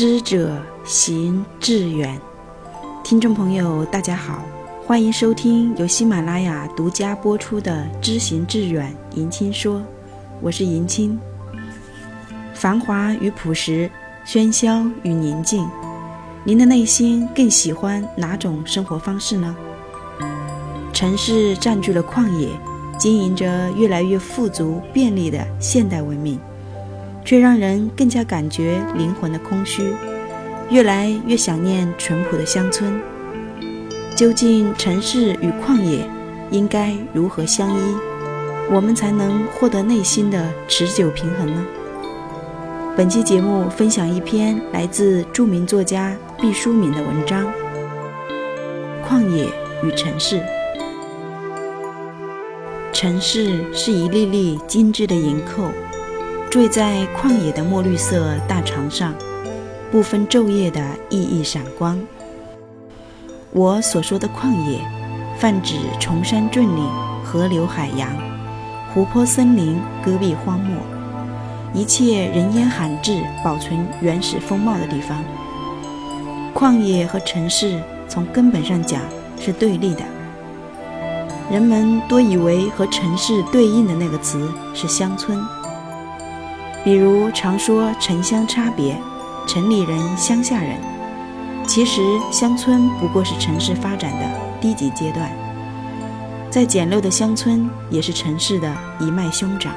知者行志远，听众朋友，大家好，欢迎收听由喜马拉雅独家播出的《知行志远》迎亲说，我是迎亲。繁华与朴实，喧嚣与宁静，您的内心更喜欢哪种生活方式呢？城市占据了旷野，经营着越来越富足便利的现代文明。却让人更加感觉灵魂的空虚，越来越想念淳朴的乡村。究竟城市与旷野应该如何相依，我们才能获得内心的持久平衡呢？本期节目分享一篇来自著名作家毕淑敏的文章《旷野与城市》。城市是一粒粒精致的银扣。坠在旷野的墨绿色大床上，不分昼夜的熠熠闪光。我所说的旷野，泛指崇山峻岭、河流海洋、湖泊森林、戈壁荒漠，一切人烟罕至、保存原始风貌的地方。旷野和城市从根本上讲是对立的。人们多以为和城市对应的那个词是乡村。比如常说城乡差别，城里人、乡下人，其实乡村不过是城市发展的低级阶段。再简陋的乡村，也是城市的一脉兄长。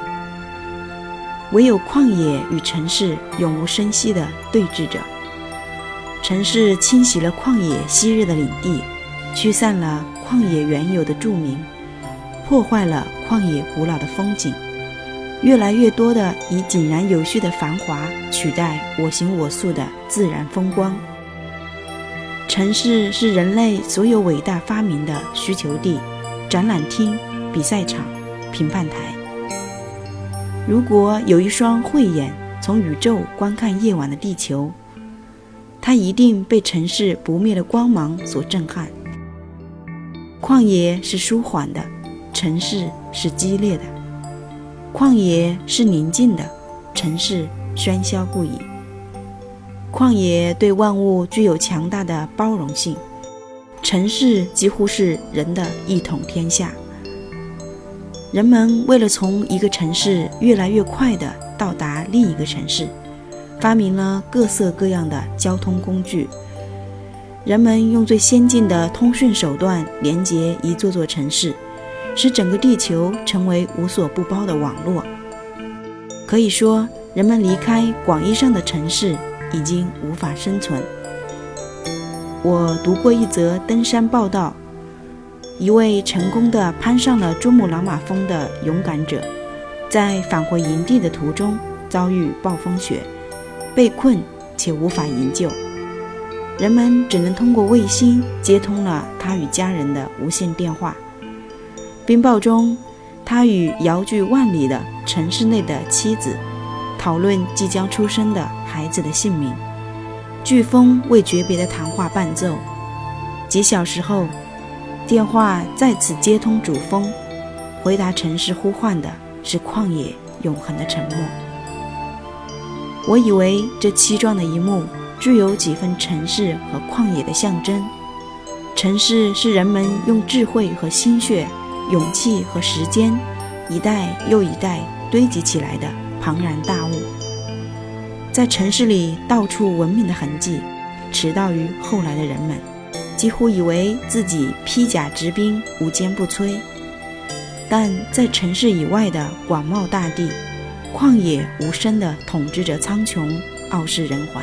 唯有旷野与城市永无声息地对峙着。城市侵袭了旷野昔日的领地，驱散了旷野原有的著名，破坏了旷野古老的风景。越来越多的以井然有序的繁华取代我行我素的自然风光。城市是人类所有伟大发明的需求地、展览厅、比赛场、评判台。如果有一双慧眼从宇宙观看夜晚的地球，它一定被城市不灭的光芒所震撼。旷野是舒缓的，城市是激烈的。旷野是宁静的，城市喧嚣不已。旷野对万物具有强大的包容性，城市几乎是人的一统天下。人们为了从一个城市越来越快地到达另一个城市，发明了各色各样的交通工具。人们用最先进的通讯手段连接一座座城市。使整个地球成为无所不包的网络。可以说，人们离开广义上的城市已经无法生存。我读过一则登山报道，一位成功的攀上了珠穆朗玛峰的勇敢者，在返回营地的途中遭遇暴风雪，被困且无法营救，人们只能通过卫星接通了他与家人的无线电话。冰雹中，他与遥距万里的城市内的妻子讨论即将出生的孩子的姓名。飓风为诀别的谈话伴奏。几小时后，电话再次接通主峰，回答城市呼唤的是旷野永恒的沉默。我以为这凄壮的一幕具有几分城市和旷野的象征。城市是人们用智慧和心血。勇气和时间，一代又一代堆积起来的庞然大物，在城市里到处文明的痕迹，迟到于后来的人们，几乎以为自己披甲执兵，无坚不摧。但在城市以外的广袤大地，旷野无声地统治着苍穹，傲视人寰。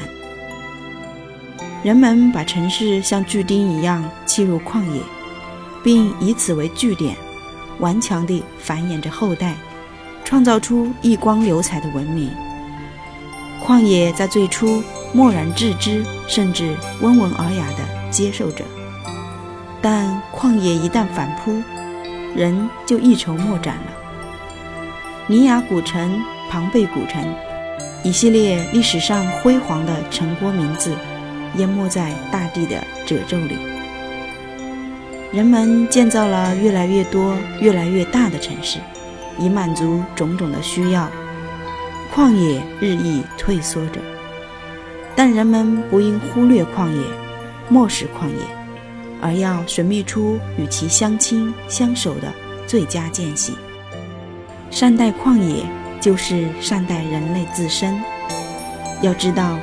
人们把城市像巨钉一样砌入旷野，并以此为据点。顽强地繁衍着后代，创造出异光流彩的文明。旷野在最初漠然置之，甚至温文尔雅地接受着。但旷野一旦反扑，人就一筹莫展了。尼雅古城、庞贝古城，一系列历史上辉煌的城郭名字，淹没在大地的褶皱里。人们建造了越来越多、越来越大的城市，以满足种种的需要。旷野日益退缩着，但人们不应忽略旷野，漠视旷野，而要寻觅出与其相亲相守的最佳间隙。善待旷野，就是善待人类自身。要知道，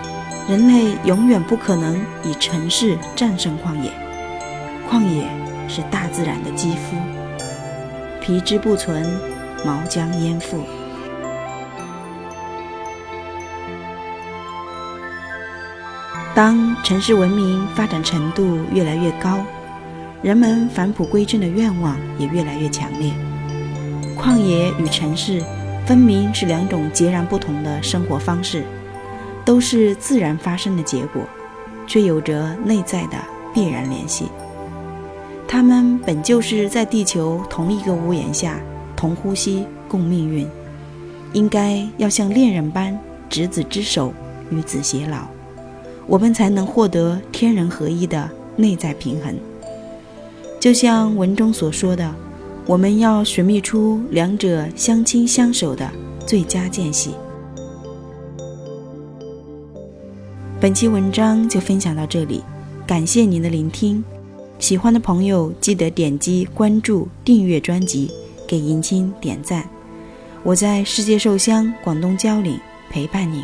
人类永远不可能以城市战胜旷野。旷野是大自然的肌肤，皮之不存，毛将焉附。当城市文明发展程度越来越高，人们返璞归真的愿望也越来越强烈。旷野与城市分明是两种截然不同的生活方式，都是自然发生的结果，却有着内在的必然联系。他们本就是在地球同一个屋檐下，同呼吸共命运，应该要像恋人般执子之手，与子偕老，我们才能获得天人合一的内在平衡。就像文中所说的。我们要寻觅出两者相亲相守的最佳间隙。本期文章就分享到这里，感谢您的聆听。喜欢的朋友记得点击关注、订阅专辑，给迎亲点赞。我在世界寿乡广东蕉岭陪伴您。